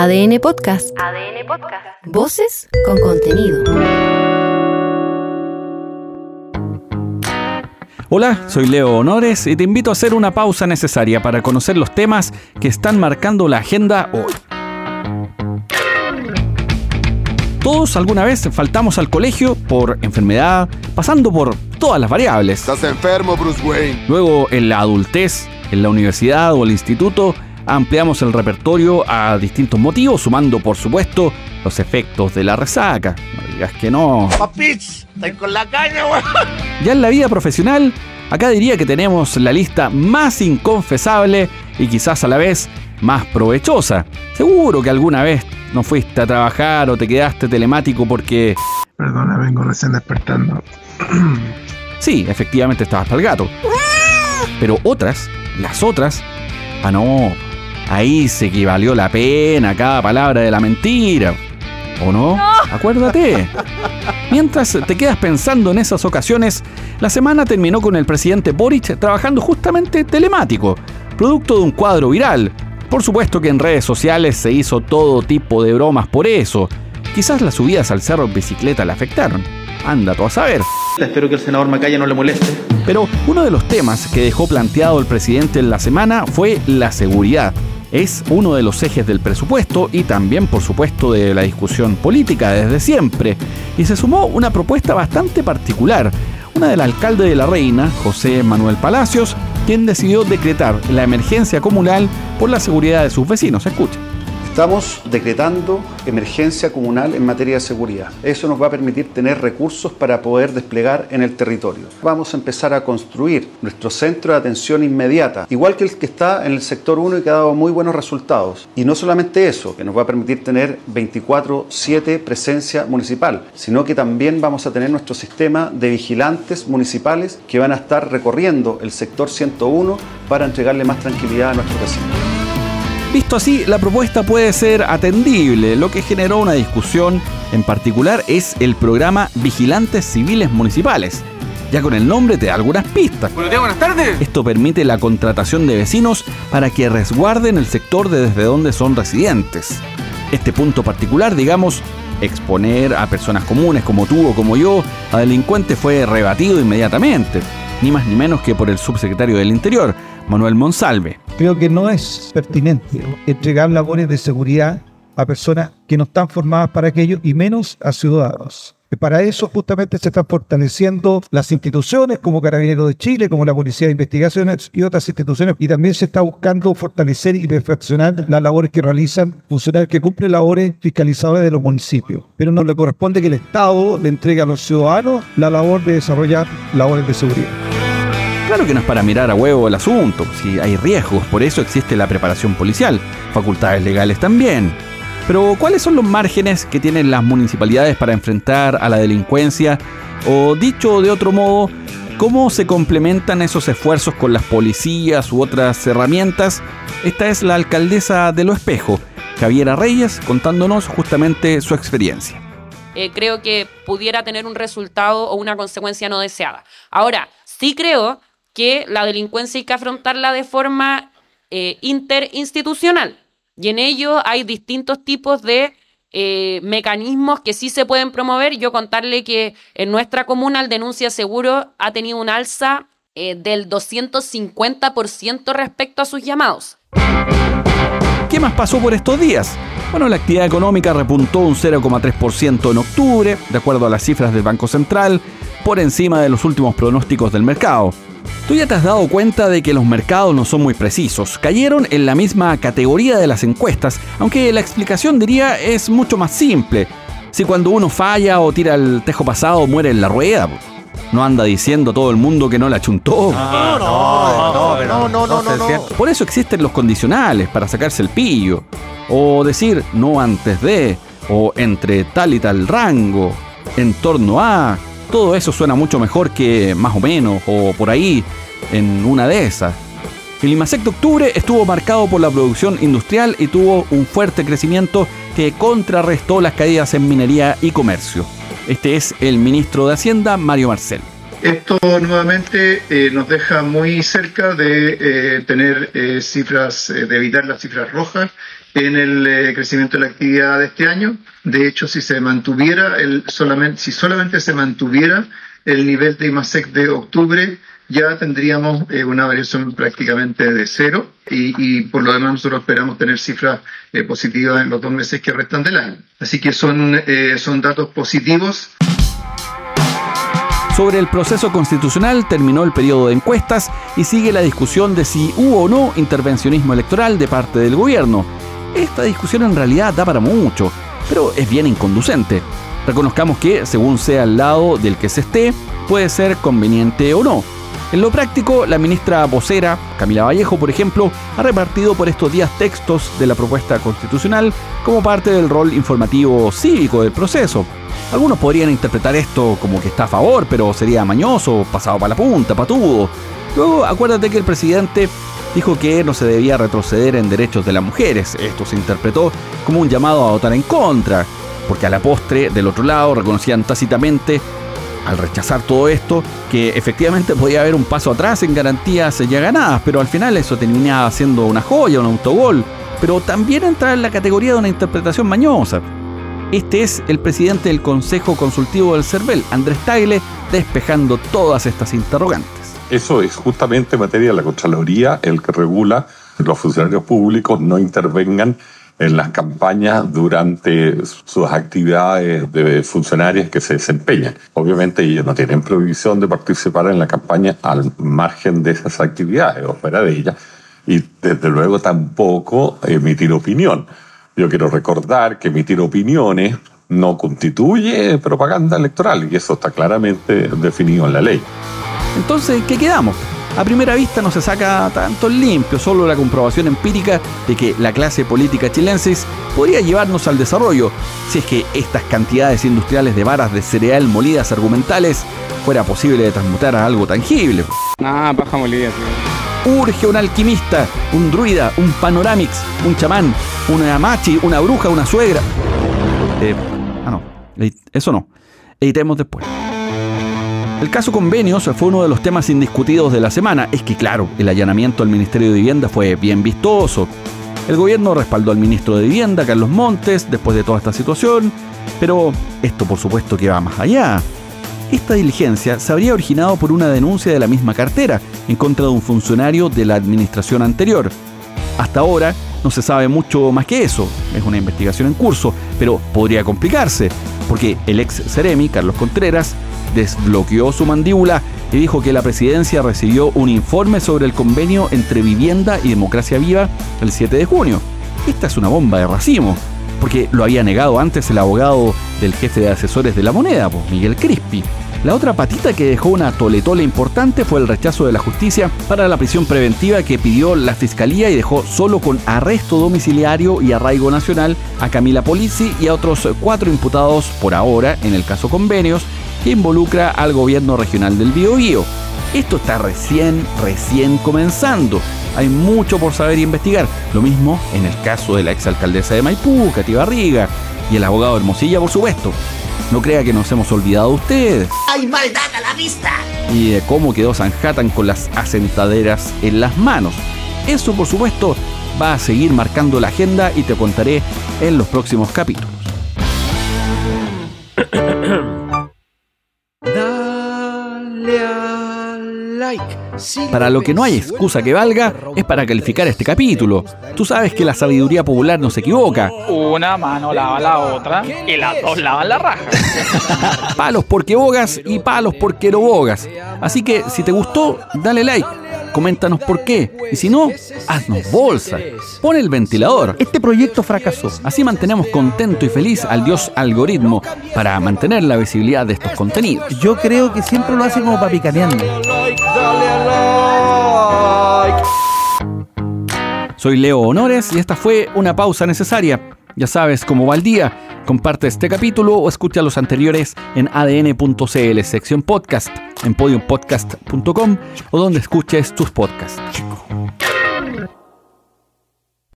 ADN Podcast. ADN Podcast. Voces con contenido. Hola, soy Leo Honores y te invito a hacer una pausa necesaria para conocer los temas que están marcando la agenda hoy. Todos alguna vez faltamos al colegio por enfermedad, pasando por todas las variables. Estás enfermo, Bruce Wayne. Luego, en la adultez, en la universidad o el instituto, ampliamos el repertorio a distintos motivos, sumando, por supuesto, los efectos de la resaca. No digas que no. Papich, estoy con la caña, weón. Ya en la vida profesional, acá diría que tenemos la lista más inconfesable y quizás a la vez más provechosa. Seguro que alguna vez no fuiste a trabajar o te quedaste telemático porque... Perdona, vengo recién despertando. Sí, efectivamente estabas para el gato. Pero otras, las otras, ah no, ahí se que valió la pena cada palabra de la mentira. ¿O no? Acuérdate. Mientras te quedas pensando en esas ocasiones, la semana terminó con el presidente Boric trabajando justamente telemático, producto de un cuadro viral. Por supuesto que en redes sociales se hizo todo tipo de bromas por eso. Quizás las subidas al cerro en bicicleta le afectaron. Anda tú a saber. Espero que el senador Macaya no le moleste. Pero uno de los temas que dejó planteado el presidente en la semana fue la seguridad. Es uno de los ejes del presupuesto y también, por supuesto, de la discusión política desde siempre. Y se sumó una propuesta bastante particular, una del alcalde de La Reina, José Manuel Palacios, quien decidió decretar la emergencia comunal por la seguridad de sus vecinos. Escuchen. Estamos decretando emergencia comunal en materia de seguridad. Eso nos va a permitir tener recursos para poder desplegar en el territorio. Vamos a empezar a construir nuestro centro de atención inmediata, igual que el que está en el sector 1 y que ha dado muy buenos resultados. Y no solamente eso, que nos va a permitir tener 24/7 presencia municipal, sino que también vamos a tener nuestro sistema de vigilantes municipales que van a estar recorriendo el sector 101 para entregarle más tranquilidad a nuestros vecinos. Visto así, la propuesta puede ser atendible. Lo que generó una discusión en particular es el programa Vigilantes Civiles Municipales. Ya con el nombre te da algunas pistas. Buenos días, buenas tardes. Esto permite la contratación de vecinos para que resguarden el sector de desde donde son residentes. Este punto particular, digamos, exponer a personas comunes como tú o como yo a delincuentes fue rebatido inmediatamente, ni más ni menos que por el subsecretario del Interior, Manuel Monsalve. Creo que no es pertinente entregar labores de seguridad a personas que no están formadas para aquello y menos a ciudadanos. Y Para eso justamente se están fortaleciendo las instituciones como Carabineros de Chile, como la Policía de Investigaciones y otras instituciones. Y también se está buscando fortalecer y perfeccionar las labores que realizan funcionarios que cumplen labores fiscalizadoras de los municipios. Pero no le corresponde que el Estado le entregue a los ciudadanos la labor de desarrollar labores de seguridad. Claro que no es para mirar a huevo el asunto, si hay riesgos, por eso existe la preparación policial, facultades legales también. Pero ¿cuáles son los márgenes que tienen las municipalidades para enfrentar a la delincuencia? O dicho de otro modo, ¿cómo se complementan esos esfuerzos con las policías u otras herramientas? Esta es la alcaldesa de Lo Espejo, Javiera Reyes, contándonos justamente su experiencia. eh, creo que pudiera tener un resultado o una consecuencia no deseada. Ahora, sí creo que la delincuencia hay que afrontarla de forma eh, interinstitucional. Y en ello hay distintos tipos de eh, mecanismos que sí se pueden promover. Yo contarle que en nuestra comuna el denuncia seguro ha tenido un alza eh, del 250% respecto a sus llamados. ¿Qué más pasó por estos días? Bueno, la actividad económica repuntó un 0,3% en octubre, de acuerdo a las cifras del Banco Central, por encima de los últimos pronósticos del mercado. Tú ya te has dado cuenta de que los mercados no son muy precisos, cayeron en la misma categoría de las encuestas, aunque la explicación diría es mucho más simple. Si cuando uno falla o tira el tejo pasado muere en la rueda, no anda diciendo todo el mundo que no la chuntó. No, no, no, no, no, no, no. Por eso existen los condicionales para sacarse el pillo. O decir no antes de, o entre tal y tal rango, en torno a. Todo eso suena mucho mejor que más o menos, o por ahí, en una de esas. El IMASEC de octubre estuvo marcado por la producción industrial y tuvo un fuerte crecimiento que contrarrestó las caídas en minería y comercio. Este es el ministro de Hacienda, Mario Marcel. Esto nuevamente eh, nos deja muy cerca de eh, tener eh, cifras, de evitar las cifras rojas en el crecimiento de la actividad de este año. De hecho, si se mantuviera el solamente, si solamente se mantuviera el nivel de IMASEC de octubre, ya tendríamos una variación prácticamente de cero y, por lo demás nosotros esperamos tener cifras positivas en los dos meses que restan del año. Así que son, son datos positivos. Sobre el proceso constitucional terminó el periodo de encuestas y sigue la discusión de si hubo o no intervencionismo electoral de parte del gobierno. Esta discusión en realidad da para mucho, pero es bien inconducente. Reconozcamos que, según sea el lado del que se esté, puede ser conveniente o no. En lo práctico, la ministra vocera, Camila Vallejo, por ejemplo, ha repartido por estos días textos de la propuesta constitucional como parte del rol informativo cívico del proceso. Algunos podrían interpretar esto como que está a favor, pero sería mañoso, pasado para la punta, patudo. Luego, acuérdate que el presidente dijo que no se debía retroceder en derechos de las mujeres. Esto se interpretó como un llamado a votar en contra, porque a la postre, del otro lado, reconocían tácitamente, al rechazar todo esto, que efectivamente podía haber un paso atrás en garantías ya ganadas, pero al final eso terminaba siendo una joya, un autogol. Pero también entra en la categoría de una interpretación mañosa. Este es el presidente del Consejo Consultivo del CERVEL, Andrés Tagle, despejando todas estas interrogantes. Eso es justamente materia de la Contraloría, el que regula que los funcionarios públicos no intervengan en las campañas durante sus actividades de funcionarios que se desempeñan. Obviamente ellos no tienen prohibición de participar en la campaña al margen de esas actividades o fuera de ellas y desde luego tampoco emitir opinión. Yo quiero recordar que emitir opiniones no constituye propaganda electoral y eso está claramente definido en la ley. Entonces, ¿qué quedamos? A primera vista no se saca tanto limpio, solo la comprobación empírica de que la clase política chilensis podría llevarnos al desarrollo si es que estas cantidades industriales de varas de cereal molidas argumentales fuera posible de transmutar a algo tangible. Nah, paja molida, Urge un alquimista, un druida, un panoramix, un chamán, una machi, una bruja, una suegra. Eh, ah, no. Eso no. Editemos después. El caso convenios fue uno de los temas indiscutidos de la semana. Es que, claro, el allanamiento al Ministerio de Vivienda fue bien vistoso. El gobierno respaldó al ministro de Vivienda, Carlos Montes, después de toda esta situación. Pero esto, por supuesto, que va más allá. Esta diligencia se habría originado por una denuncia de la misma cartera en contra de un funcionario de la administración anterior. Hasta ahora no se sabe mucho más que eso, es una investigación en curso, pero podría complicarse, porque el ex Ceremi, Carlos Contreras, desbloqueó su mandíbula y dijo que la presidencia recibió un informe sobre el convenio entre Vivienda y Democracia Viva el 7 de junio. Esta es una bomba de racimo, porque lo había negado antes el abogado del jefe de asesores de la moneda, Miguel Crispi. La otra patita que dejó una toletole importante fue el rechazo de la justicia para la prisión preventiva que pidió la fiscalía y dejó solo con arresto domiciliario y arraigo nacional a Camila Polizzi y a otros cuatro imputados por ahora en el caso convenios que involucra al gobierno regional del Biobío. Esto está recién, recién comenzando. Hay mucho por saber y investigar. Lo mismo en el caso de la exalcaldesa de Maipú, Cati Barriga, y el abogado Hermosilla, por supuesto. No crea que nos hemos olvidado de ustedes. ¡Hay maldad a la vista! Y de cómo quedó Sanhattan con las asentaderas en las manos. Eso, por supuesto, va a seguir marcando la agenda y te contaré en los próximos capítulos. Para lo que no hay excusa que valga es para calificar este capítulo. Tú sabes que la sabiduría popular no se equivoca. Una mano lava la otra y las dos lavan la raja. palos porque bogas y palos porque no bogas. Así que si te gustó, dale like coméntanos por qué. Y si no, haznos bolsa. Pon el ventilador. Este proyecto fracasó. Así mantenemos contento y feliz al dios algoritmo para mantener la visibilidad de estos contenidos. Yo creo que siempre lo hace como papicaneando. Soy Leo Honores y esta fue una pausa necesaria. Ya sabes cómo va el día. Comparte este capítulo o escucha los anteriores en adn.cl, sección podcast, en podiumpodcast.com o donde escuches tus podcasts.